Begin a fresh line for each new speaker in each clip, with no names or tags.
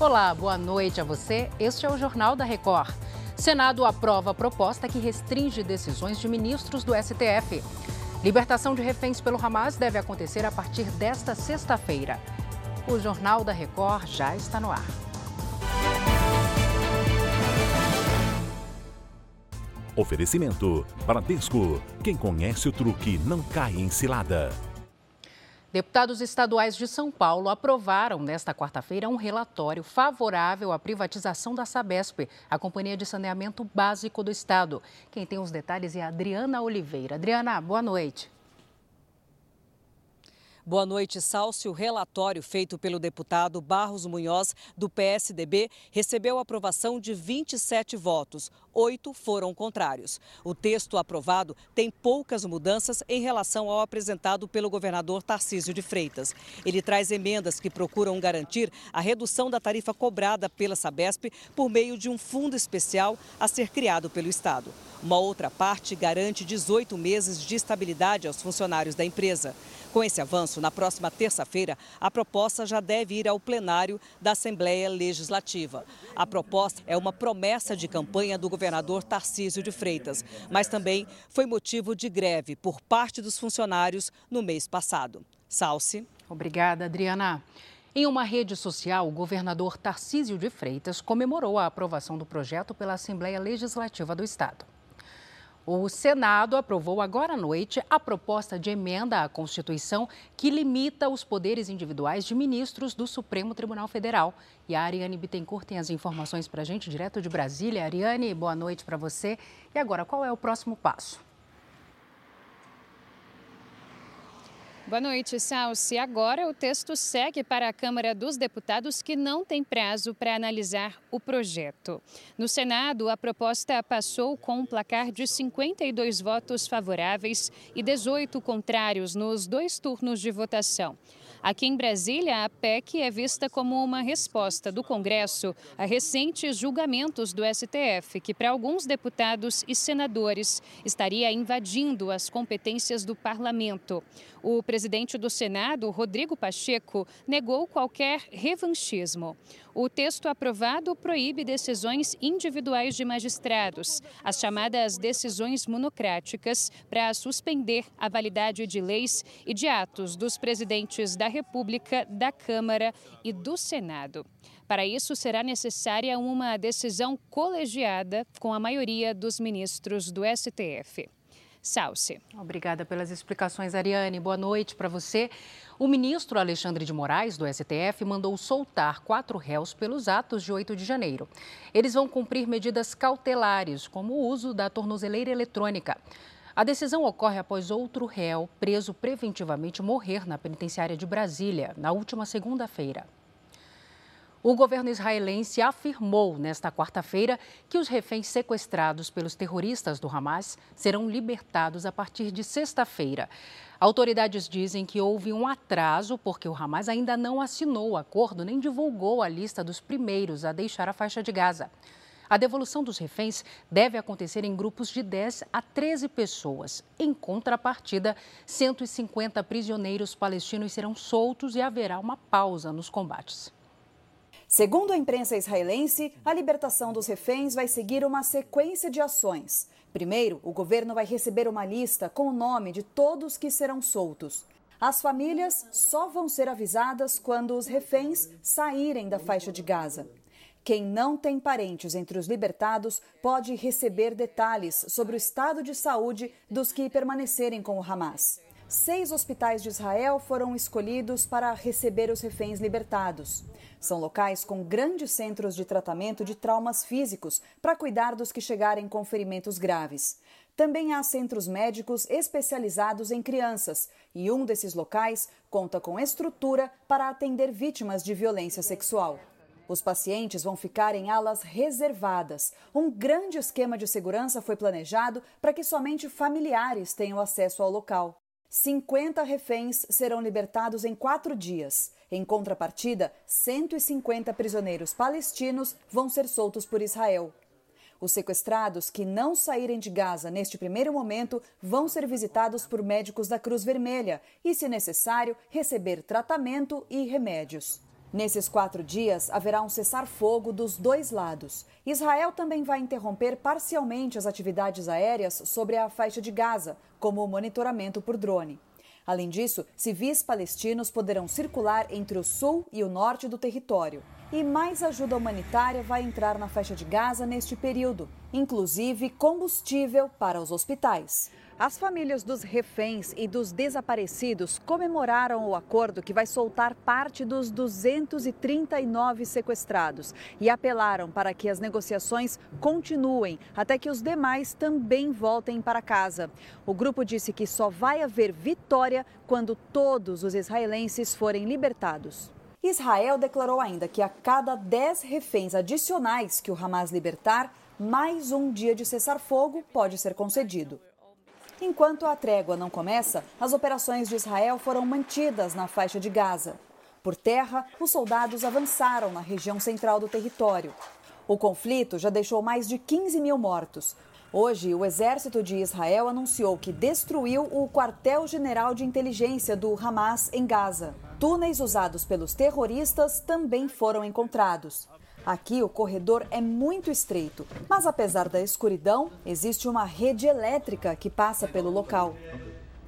Olá, boa noite a você. Este é o Jornal da Record. Senado aprova a proposta que restringe decisões de ministros do STF. Libertação de reféns pelo Hamas deve acontecer a partir desta sexta-feira. O Jornal da Record já está no ar.
Oferecimento: Bradesco. Quem conhece o truque não cai em cilada.
Deputados estaduais de São Paulo aprovaram nesta quarta-feira um relatório favorável à privatização da Sabesp, a Companhia de Saneamento Básico do Estado. Quem tem os detalhes é a Adriana Oliveira. Adriana, boa noite.
Boa noite, Salsi. O relatório feito pelo deputado Barros Munhoz, do PSDB, recebeu aprovação de 27 votos. Oito foram contrários. O texto aprovado tem poucas mudanças em relação ao apresentado pelo governador Tarcísio de Freitas. Ele traz emendas que procuram garantir a redução da tarifa cobrada pela Sabesp por meio de um fundo especial a ser criado pelo Estado. Uma outra parte garante 18 meses de estabilidade aos funcionários da empresa. Com esse avanço, na próxima terça-feira, a proposta já deve ir ao plenário da Assembleia Legislativa. A proposta é uma promessa de campanha do governador Tarcísio de Freitas, mas também foi motivo de greve por parte dos funcionários no mês passado. Salce.
Obrigada, Adriana. Em uma rede social, o governador Tarcísio de Freitas comemorou a aprovação do projeto pela Assembleia Legislativa do Estado. O Senado aprovou agora à noite a proposta de emenda à Constituição que limita os poderes individuais de ministros do Supremo Tribunal Federal. E a Ariane Bittencourt tem as informações para a gente direto de Brasília. Ariane, boa noite para você. E agora, qual é o próximo passo?
Boa noite, Salsi. Agora o texto segue para a Câmara dos Deputados, que não tem prazo para analisar o projeto. No Senado, a proposta passou com um placar de 52 votos favoráveis e 18 contrários nos dois turnos de votação. Aqui em Brasília, a PEC é vista como uma resposta do Congresso a recentes julgamentos do STF, que para alguns deputados e senadores estaria invadindo as competências do parlamento. O presidente do Senado, Rodrigo Pacheco, negou qualquer revanchismo. O texto aprovado proíbe decisões individuais de magistrados, as chamadas decisões monocráticas, para suspender a validade de leis e de atos dos presidentes da República, da Câmara e do Senado. Para isso, será necessária uma decisão colegiada com a maioria dos ministros do STF. Salce.
Obrigada pelas explicações, Ariane. Boa noite para você. O ministro Alexandre de Moraes, do STF, mandou soltar quatro réus pelos atos de 8 de janeiro. Eles vão cumprir medidas cautelares, como o uso da tornozeleira eletrônica. A decisão ocorre após outro réu, preso preventivamente, morrer na penitenciária de Brasília, na última segunda-feira. O governo israelense afirmou nesta quarta-feira que os reféns sequestrados pelos terroristas do Hamas serão libertados a partir de sexta-feira. Autoridades dizem que houve um atraso porque o Hamas ainda não assinou o acordo nem divulgou a lista dos primeiros a deixar a faixa de Gaza. A devolução dos reféns deve acontecer em grupos de 10 a 13 pessoas. Em contrapartida, 150 prisioneiros palestinos serão soltos e haverá uma pausa nos combates.
Segundo a imprensa israelense, a libertação dos reféns vai seguir uma sequência de ações. Primeiro, o governo vai receber uma lista com o nome de todos que serão soltos. As famílias só vão ser avisadas quando os reféns saírem da faixa de Gaza. Quem não tem parentes entre os libertados pode receber detalhes sobre o estado de saúde dos que permanecerem com o Hamas. Seis hospitais de Israel foram escolhidos para receber os reféns libertados. São locais com grandes centros de tratamento de traumas físicos para cuidar dos que chegarem com ferimentos graves. Também há centros médicos especializados em crianças, e um desses locais conta com estrutura para atender vítimas de violência sexual. Os pacientes vão ficar em alas reservadas. Um grande esquema de segurança foi planejado para que somente familiares tenham acesso ao local. 50 reféns serão libertados em quatro dias. Em contrapartida, 150 prisioneiros palestinos vão ser soltos por Israel. Os sequestrados que não saírem de Gaza neste primeiro momento vão ser visitados por médicos da Cruz Vermelha e, se necessário, receber tratamento e remédios. Nesses quatro dias, haverá um cessar-fogo dos dois lados. Israel também vai interromper parcialmente as atividades aéreas sobre a faixa de Gaza, como o monitoramento por drone. Além disso, civis palestinos poderão circular entre o sul e o norte do território. E mais ajuda humanitária vai entrar na faixa de Gaza neste período, inclusive combustível para os hospitais. As famílias dos reféns e dos desaparecidos comemoraram o acordo que vai soltar parte dos 239 sequestrados e apelaram para que as negociações continuem até que os demais também voltem para casa. O grupo disse que só vai haver vitória quando todos os israelenses forem libertados. Israel declarou ainda que a cada 10 reféns adicionais que o Hamas libertar, mais um dia de cessar-fogo pode ser concedido. Enquanto a trégua não começa, as operações de Israel foram mantidas na faixa de Gaza. Por terra, os soldados avançaram na região central do território. O conflito já deixou mais de 15 mil mortos. Hoje, o exército de Israel anunciou que destruiu o quartel-general de inteligência do Hamas em Gaza. Túneis usados pelos terroristas também foram encontrados. Aqui o corredor é muito estreito, mas apesar da escuridão, existe uma rede elétrica que passa pelo local.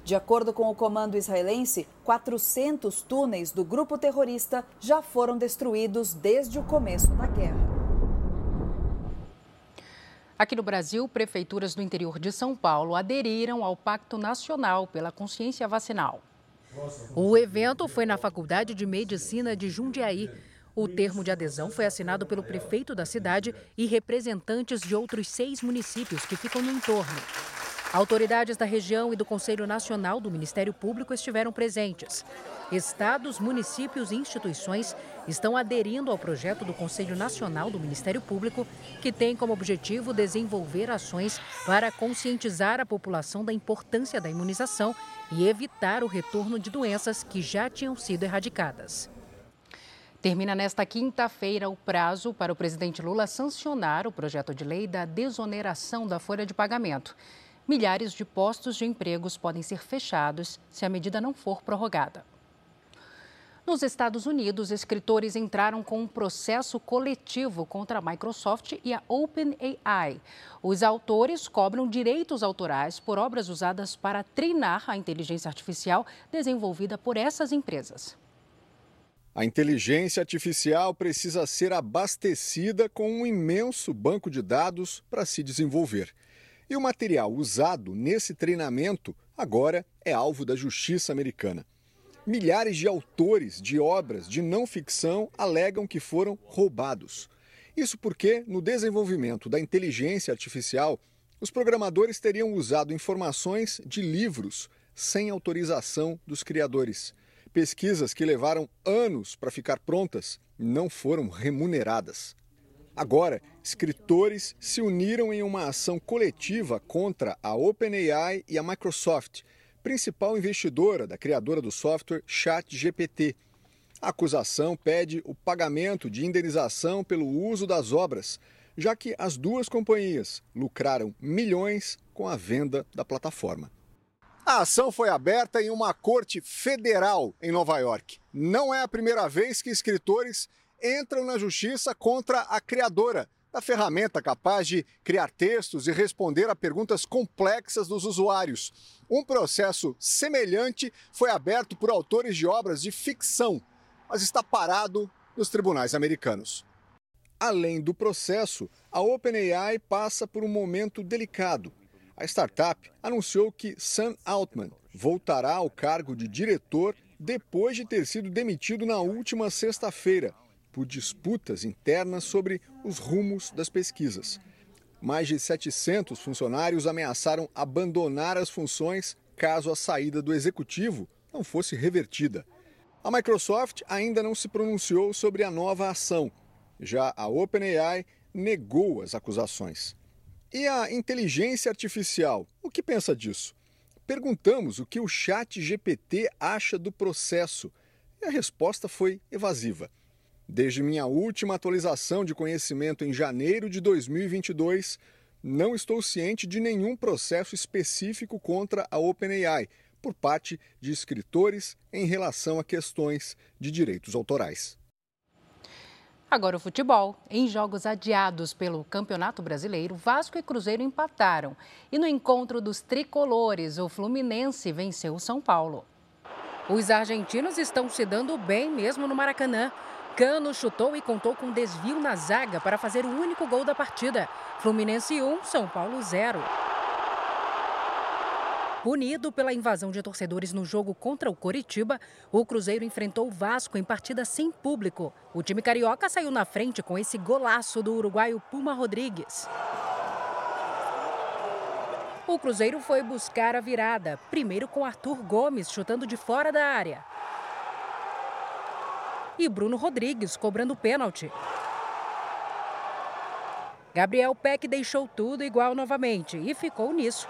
De acordo com o comando israelense, 400 túneis do grupo terrorista já foram destruídos desde o começo da guerra.
Aqui no Brasil, prefeituras do interior de São Paulo aderiram ao Pacto Nacional pela Consciência Vacinal. O evento foi na Faculdade de Medicina de Jundiaí. O termo de adesão foi assinado pelo prefeito da cidade e representantes de outros seis municípios que ficam no entorno. Autoridades da região e do Conselho Nacional do Ministério Público estiveram presentes. Estados, municípios e instituições estão aderindo ao projeto do Conselho Nacional do Ministério Público, que tem como objetivo desenvolver ações para conscientizar a população da importância da imunização e evitar o retorno de doenças que já tinham sido erradicadas. Termina nesta quinta-feira o prazo para o presidente Lula sancionar o projeto de lei da desoneração da folha de pagamento. Milhares de postos de empregos podem ser fechados se a medida não for prorrogada. Nos Estados Unidos, escritores entraram com um processo coletivo contra a Microsoft e a OpenAI. Os autores cobram direitos autorais por obras usadas para treinar a inteligência artificial desenvolvida por essas empresas.
A inteligência artificial precisa ser abastecida com um imenso banco de dados para se desenvolver. E o material usado nesse treinamento agora é alvo da justiça americana. Milhares de autores de obras de não ficção alegam que foram roubados. Isso porque, no desenvolvimento da inteligência artificial, os programadores teriam usado informações de livros sem autorização dos criadores. Pesquisas que levaram anos para ficar prontas não foram remuneradas. Agora, escritores se uniram em uma ação coletiva contra a OpenAI e a Microsoft, principal investidora da criadora do software ChatGPT. A acusação pede o pagamento de indenização pelo uso das obras, já que as duas companhias lucraram milhões com a venda da plataforma. A ação foi aberta em uma corte federal em Nova York. Não é a primeira vez que escritores entram na justiça contra a criadora da ferramenta capaz de criar textos e responder a perguntas complexas dos usuários. Um processo semelhante foi aberto por autores de obras de ficção, mas está parado nos tribunais americanos. Além do processo, a OpenAI passa por um momento delicado a startup anunciou que Sam Altman voltará ao cargo de diretor depois de ter sido demitido na última sexta-feira por disputas internas sobre os rumos das pesquisas. Mais de 700 funcionários ameaçaram abandonar as funções caso a saída do executivo não fosse revertida. A Microsoft ainda não se pronunciou sobre a nova ação. Já a OpenAI negou as acusações. E a inteligência artificial, o que pensa disso? Perguntamos o que o Chat GPT acha do processo e a resposta foi evasiva. Desde minha última atualização de conhecimento em janeiro de 2022, não estou ciente de nenhum processo específico contra a OpenAI por parte de escritores em relação a questões de direitos autorais.
Agora o futebol. Em jogos adiados pelo Campeonato Brasileiro, Vasco e Cruzeiro empataram. E no encontro dos tricolores, o Fluminense venceu o São Paulo. Os argentinos estão se dando bem mesmo no Maracanã. Cano chutou e contou com desvio na zaga para fazer o único gol da partida. Fluminense 1, São Paulo 0. Punido pela invasão de torcedores no jogo contra o Coritiba, o Cruzeiro enfrentou o Vasco em partida sem público. O time carioca saiu na frente com esse golaço do uruguaio Puma Rodrigues. O Cruzeiro foi buscar a virada, primeiro com Arthur Gomes chutando de fora da área. E Bruno Rodrigues cobrando pênalti. Gabriel Peck deixou tudo igual novamente e ficou nisso.